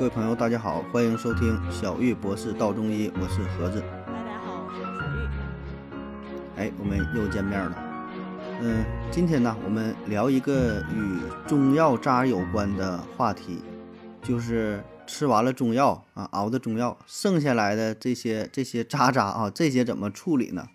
各位朋友，大家好，欢迎收听小玉博士道中医，我是盒子。大家好，我是小玉。哎，我们又见面了。嗯，今天呢，我们聊一个与中药渣有关的话题，就是吃完了中药啊，熬的中药剩下来的这些这些渣渣啊，这些怎么处理呢？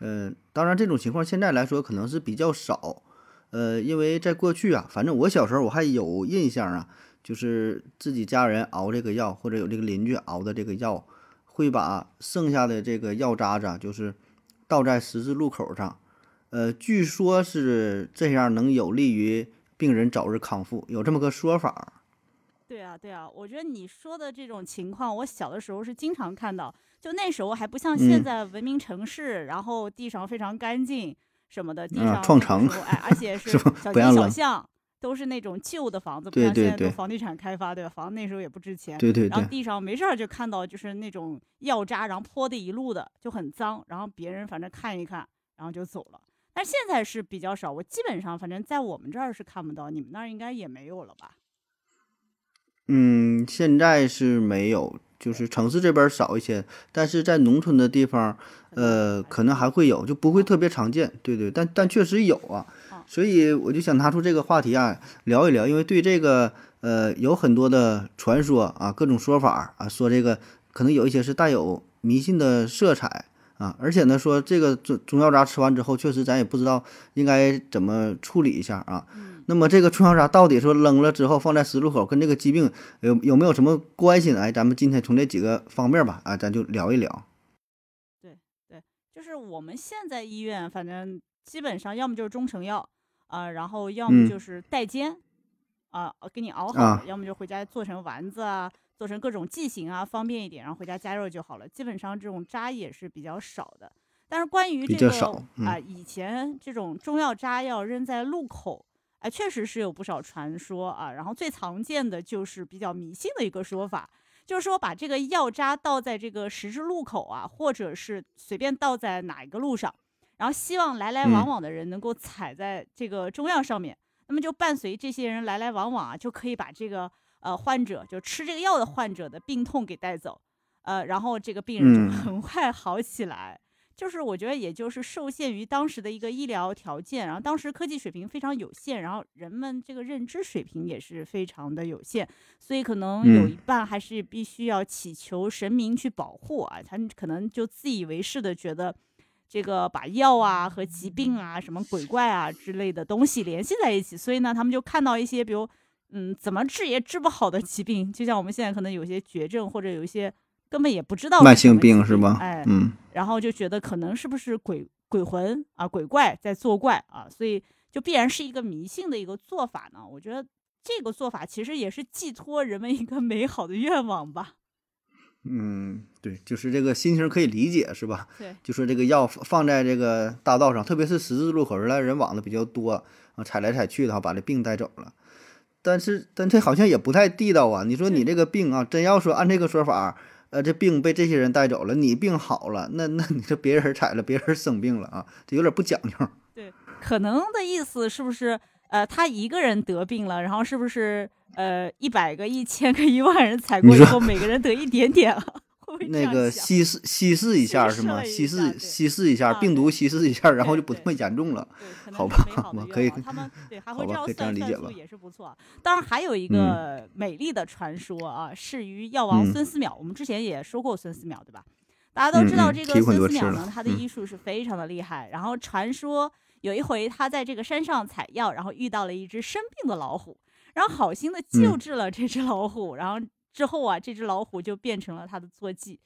嗯，当然这种情况现在来说可能是比较少。呃，因为在过去啊，反正我小时候我还有印象啊，就是自己家人熬这个药，或者有这个邻居熬的这个药，会把剩下的这个药渣子，就是倒在十字路口上。呃，据说是这样能有利于病人早日康复，有这么个说法。对啊，对啊，我觉得你说的这种情况，我小的时候是经常看到，就那时候还不像现在文明城市，然后地上非常干净。什么的地上创城，哎，而且 是小街小巷，都是那种旧的房子，不像现在都房地产开发，对吧？房子那时候也不值钱，对对。然后地上没事儿就看到就是那种药渣，然后泼的一路的，就很脏。然后别人反正看一看，然后就走了。但现在是比较少，我基本上反正在我们这儿是看不到，你们那儿应该也没有了吧？嗯，现在是没有。就是城市这边少一些，但是在农村的地方，呃，可能还会有，就不会特别常见。对对，但但确实有啊。所以我就想拿出这个话题啊，聊一聊，因为对这个呃有很多的传说啊，各种说法啊，说这个可能有一些是带有迷信的色彩啊，而且呢，说这个中中药渣吃完之后，确实咱也不知道应该怎么处理一下啊。那么这个中药渣到底说扔了之后放在十字路口，跟这个疾病有有没有什么关系呢？哎，咱们今天从这几个方面吧，啊，咱就聊一聊。对对，就是我们现在医院，反正基本上要么就是中成药啊，然后要么就是代煎啊，给你熬好，要么就回家做成丸子啊，做成各种剂型啊，方便一点，然后回家加热就好了。基本上这种渣也是比较少的。但是关于这个啊，以前这种中药渣要扔在路口。哎，确实是有不少传说啊，然后最常见的就是比较迷信的一个说法，就是说把这个药渣倒在这个十字路口啊，或者是随便倒在哪一个路上，然后希望来来往往的人能够踩在这个中药上面，那么就伴随这些人来来往往啊，就可以把这个呃患者就吃这个药的患者的病痛给带走，呃，然后这个病人就很快好起来。就是我觉得，也就是受限于当时的一个医疗条件，然后当时科技水平非常有限，然后人们这个认知水平也是非常的有限，所以可能有一半还是必须要祈求神明去保护啊，他可能就自以为是的觉得，这个把药啊和疾病啊、什么鬼怪啊之类的东西联系在一起，所以呢，他们就看到一些比如，嗯，怎么治也治不好的疾病，就像我们现在可能有些绝症或者有一些。根本也不知道慢性病是吧？哎，嗯，然后就觉得可能是不是鬼鬼魂啊、鬼怪在作怪啊，所以就必然是一个迷信的一个做法呢。我觉得这个做法其实也是寄托人们一个美好的愿望吧。嗯，对，就是这个心情可以理解，是吧？对，就说这个药放在这个大道上，特别是十字路口人来人往的比较多啊，踩来踩去的哈，把这病带走了。但是，但这好像也不太地道啊。你说你这个病啊，真要说按这个说法。呃，这病被这些人带走了，你病好了，那那你说别人踩了，别人生病了啊，这有点不讲究。对，可能的意思是不是？呃，他一个人得病了，然后是不是？呃，一百个、一千个、一万人采过以后，每个人得一点点啊？那个稀释稀释一下是吗？稀释稀释一下病毒，稀释一下，然后就不那么严重了。好吧，我可以。他们对还会这样算算数也是不错。当然还有一个美丽的传说啊，是于药王孙思邈。我们之前也说过孙思邈，对吧？大家都知道这个孙思邈呢，他的医术是非常的厉害。然后传说有一回他在这个山上采药，然后遇到了一只生病的老虎，然后好心的救治了这只老虎，然后。之后啊，这只老虎就变成了他的坐骑，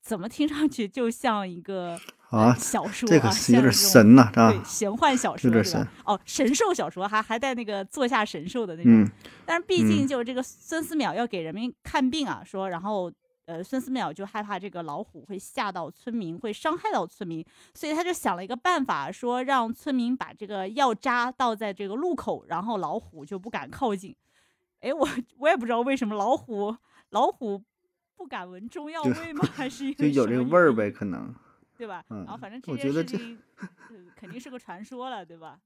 怎么听上去就像一个啊小说啊，有点神呐，对，玄幻小说是吧？哦，神兽小说还还带那个坐下神兽的那种。但是毕竟就这个孙思邈要给人民看病啊，说然后呃孙思邈就害怕这个老虎会吓到村民，会伤害到村民，所以他就想了一个办法，说让村民把这个药渣倒在这个路口，然后老虎就不敢靠近。哎，我我也不知道为什么老虎。老虎不敢闻中药味吗？还是 就有这个味儿呗？可能，对吧？然后反正这件事情 肯定是个传说了，对吧？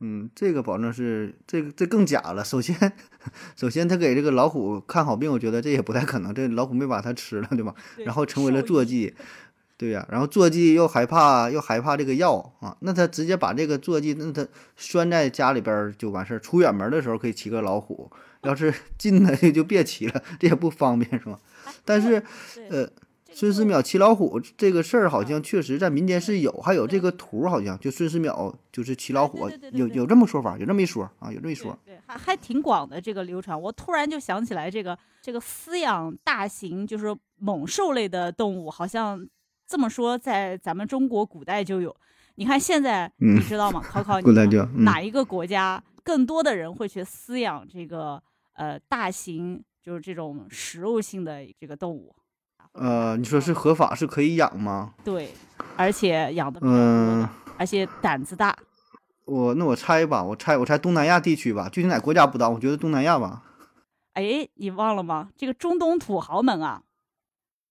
嗯，这个保证是这个这更假了。首先，首先他给这个老虎看好病，我觉得这也不太可能。这老虎没把它吃了，对吧？然后成为了坐骑，对呀。然后坐骑又害怕又害怕这个药啊，那他直接把这个坐骑那他拴在家里边就完事儿。出远门的时候可以骑个老虎，要是近的 就别骑了，这也不方便，是吧？但是，呃。孙思邈骑老虎这个事儿，好像确实在民间是有，还有这个图，好像就孙思邈就是骑老虎，有有这么说法，有这么一说啊，有这么一说，对，还还挺广的这个流传。我突然就想起来，这个这个饲养大型就是猛兽类的动物，好像这么说，在咱们中国古代就有。你看现在，你知道吗？考考你，哪一个国家更多的人会去饲养这个呃大型就是这种食肉性的这个动物？呃，你说是合法是可以养吗？对，而且养的嗯，而且胆子大。我那我猜吧，我猜我猜东南亚地区吧，具体哪国家不知道，我觉得东南亚吧。哎，你忘了吗？这个中东土豪们啊。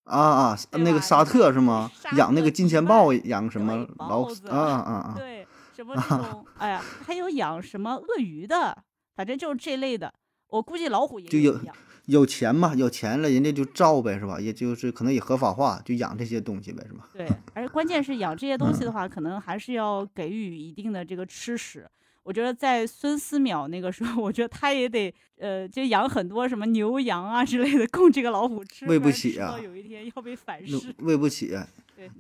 啊啊，那个沙特是吗？养那个金钱豹，养什么老虎？啊啊啊！对，什么这种？哎呀，还有养什么鳄鱼的，反正就是这类的。我估计老虎也有养。有钱嘛？有钱了，人家就造呗，是吧？也就是可能也合法化，就养这些东西呗，是吧？对，而关键是养这些东西的话，可能还是要给予一定的这个吃食。我觉得在孙思邈那个时候，我觉得他也得呃，就养很多什么牛羊啊之类的供这个老虎吃，喂不起啊！有一天要被反噬，喂不起。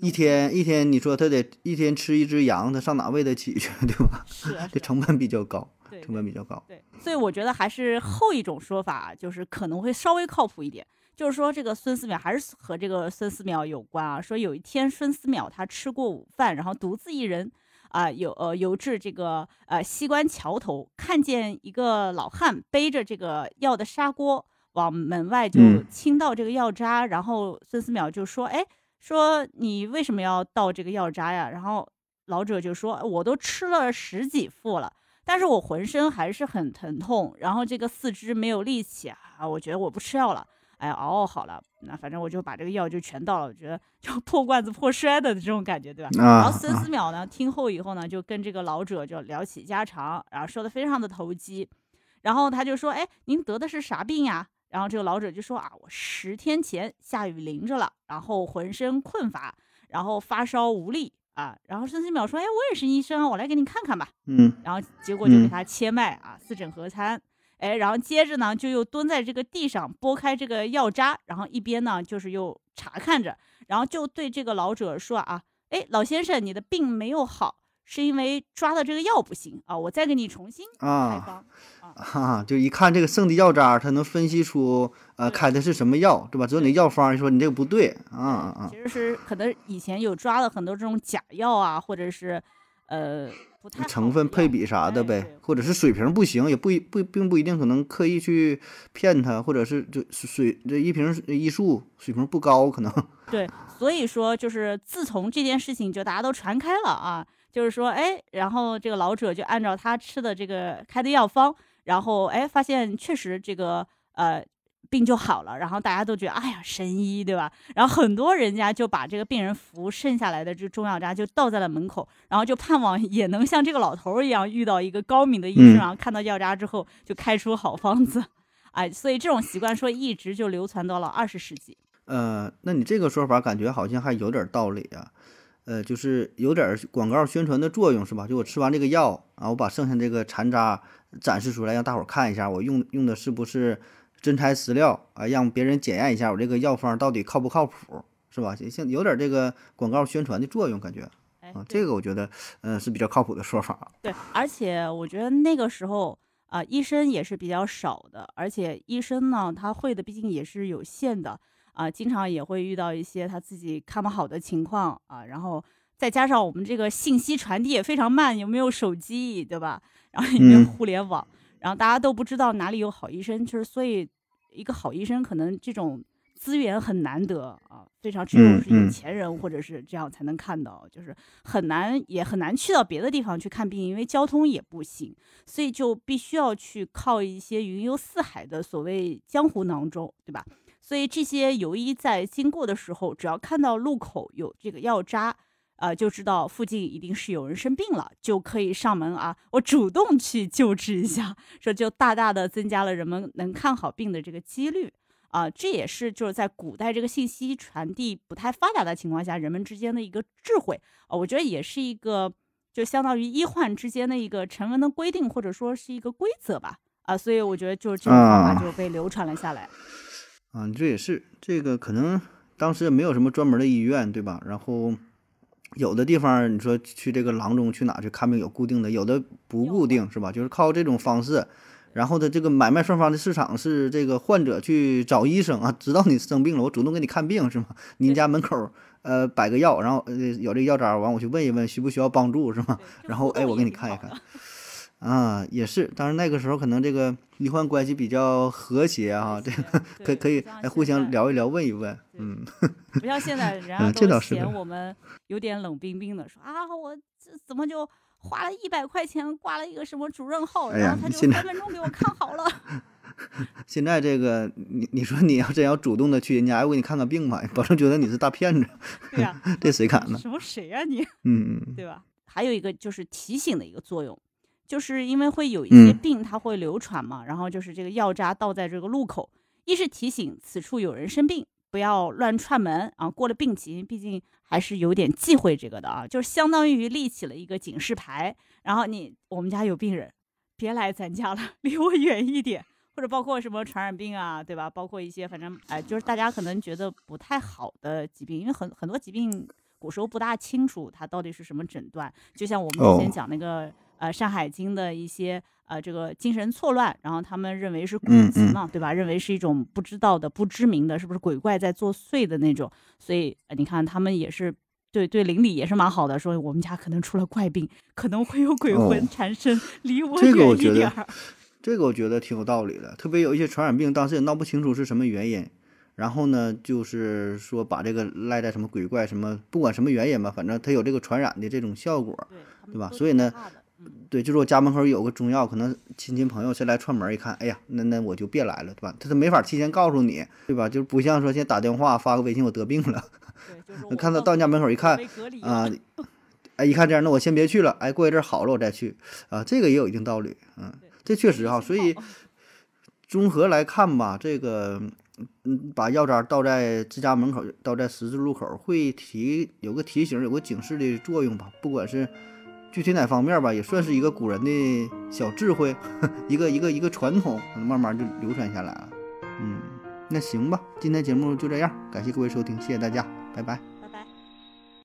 一天一天，你说他得一天吃一只羊，他上哪喂得起去，对吧？是啊，这成本比较高。成本比较高，对，所以我觉得还是后一种说法，就是可能会稍微靠谱一点。就是说，这个孙思邈还是和这个孙思邈有关啊。说有一天，孙思邈他吃过午饭，然后独自一人啊，游呃游至这个呃西关桥头，看见一个老汉背着这个药的砂锅往门外就倾倒这个药渣，然后孙思邈就说：“哎，说你为什么要倒这个药渣呀？”然后老者就说：“我都吃了十几副了。”但是我浑身还是很疼痛，然后这个四肢没有力气啊，我觉得我不吃药了，哎，熬好了，那反正我就把这个药就全倒了，我觉得 就破罐子破摔的这种感觉，对吧？然后孙思邈呢，听后以后呢，就跟这个老者就聊起家常，然后说的非常的投机，然后他就说，哎，您得的是啥病呀？然后这个老者就说啊，我十天前下雨淋着了，然后浑身困乏，然后发烧无力。啊，然后孙思邈说：“哎，我也是医生啊，我来给你看看吧。”嗯，然后结果就给他切脉啊，四诊合参。哎，然后接着呢，就又蹲在这个地上拨开这个药渣，然后一边呢就是又查看着，然后就对这个老者说：“啊，哎，老先生，你的病没有好。”是因为抓的这个药不行啊，我再给你重新开方啊，哈，就一看这个剩的药渣，他能分析出呃开的是什么药，对吧？只有你药方说你这个不对啊啊啊！其实是可能以前有抓了很多这种假药啊，或者是呃不太成分配比啥的呗，或者是水平不行，也不一不并不一定可能刻意去骗他，或者是就水这一瓶医术水平不高可能。对，所以说就是自从这件事情就大家都传开了啊。就是说，哎，然后这个老者就按照他吃的这个开的药方，然后哎，发现确实这个呃病就好了，然后大家都觉得哎呀神医对吧？然后很多人家就把这个病人服剩下来的这中药渣就倒在了门口，然后就盼望也能像这个老头一样遇到一个高明的医生，然后看到药渣之后就开出好方子，哎，所以这种习惯说一直就流传到了二十世纪。呃，那你这个说法感觉好像还有点道理啊。呃，就是有点广告宣传的作用，是吧？就我吃完这个药，啊我把剩下这个残渣展示出来，让大伙儿看一下，我用用的是不是真材实料啊？让别人检验一下我这个药方到底靠不靠谱，是吧？像有点这个广告宣传的作用，感觉啊，这个我觉得，嗯，是比较靠谱的说法。对，而且我觉得那个时候啊，医生也是比较少的，而且医生呢，他会的毕竟也是有限的。啊，经常也会遇到一些他自己看不好的情况啊，然后再加上我们这个信息传递也非常慢，有没有手机，对吧？然后也没有互联网，然后大家都不知道哪里有好医生，就是所以一个好医生可能这种资源很难得啊，非常只有是有钱人或者是这样才能看到，就是很难也很难去到别的地方去看病，因为交通也不行，所以就必须要去靠一些云游四海的所谓江湖郎中，对吧？所以这些游医在经过的时候，只要看到路口有这个药渣，呃，就知道附近一定是有人生病了，就可以上门啊，我主动去救治一下，这就大大的增加了人们能看好病的这个几率啊。这也是就是在古代这个信息传递不太发达的情况下，人们之间的一个智慧啊。我觉得也是一个就相当于医患之间的一个成文的规定，或者说是一个规则吧啊。所以我觉得就是这种方法就被流传了下来。啊，这也是这个可能当时也没有什么专门的医院，对吧？然后。有的地方你说去这个郎中去哪去看病有固定的，有的不固定是吧？就是靠这种方式，然后的这个买卖双方的市场是这个患者去找医生啊，知道你生病了，我主动给你看病是吗？您家门口呃摆个药，然后呃有这药渣，完我去问一问需不需要帮助是吗？然后哎我给你看一看。啊，也是，当然那个时候可能这个医患关系比较和谐啊，这个 可可以哎互相聊一聊，问一问，嗯，不像现在人 家都嫌我们有点冷冰冰的，说啊我这怎么就花了一百块钱挂了一个什么主任号，然后他就三分钟给我看好了。现在这个你你说你要真要主动的去人家，我给你看看病吧，保证觉得你是大骗子。对呀，这谁敢呢？什么谁呀你？嗯嗯，对吧？还有一个就是提醒的一个作用。就是因为会有一些病，它会流传嘛，然后就是这个药渣倒在这个路口，一是提醒此处有人生病，不要乱串门啊。过了病期，毕竟还是有点忌讳这个的啊，就是相当于立起了一个警示牌。然后你我们家有病人，别来咱家了，离我远一点。或者包括什么传染病啊，对吧？包括一些反正哎，就是大家可能觉得不太好的疾病，因为很很多疾病古时候不大清楚它到底是什么诊断，就像我们之前讲那个。呃，《山海经》的一些呃，这个精神错乱，然后他们认为是鬼疾嘛，对吧？认为是一种不知道的、不知名的，是不是鬼怪在作祟的那种？所以你看，他们也是对对邻里也是蛮好的，说我们家可能出了怪病，可能会有鬼魂缠身，离我远一点。这个我觉得挺有道理的，特别有一些传染病，当时也闹不清楚是什么原因，然后呢，就是说把这个赖在什么鬼怪什么，不管什么原因吧，反正它有这个传染的这种效果，对吧？所以呢。对，就是我家门口有个中药，可能亲戚朋友谁来串门一看，哎呀，那那我就别来了，对吧？他都没法提前告诉你，对吧？就不像说现在打电话发个微信，我得病了，看到到你家门口一看啊，哎，一看这样，那我先别去了，哎，过一阵好了我再去啊，这个也有一定道理，嗯，这确实哈，所以 综合来看吧，这个嗯，把药渣倒在自家门口，倒在十字路口，会提有个提醒，有个警示的作用吧，不管是。具体哪方面吧，也算是一个古人的小智慧，一个一个一个传统，慢慢就流传下来了。嗯，那行吧，今天节目就这样，感谢各位收听，谢谢大家，拜拜。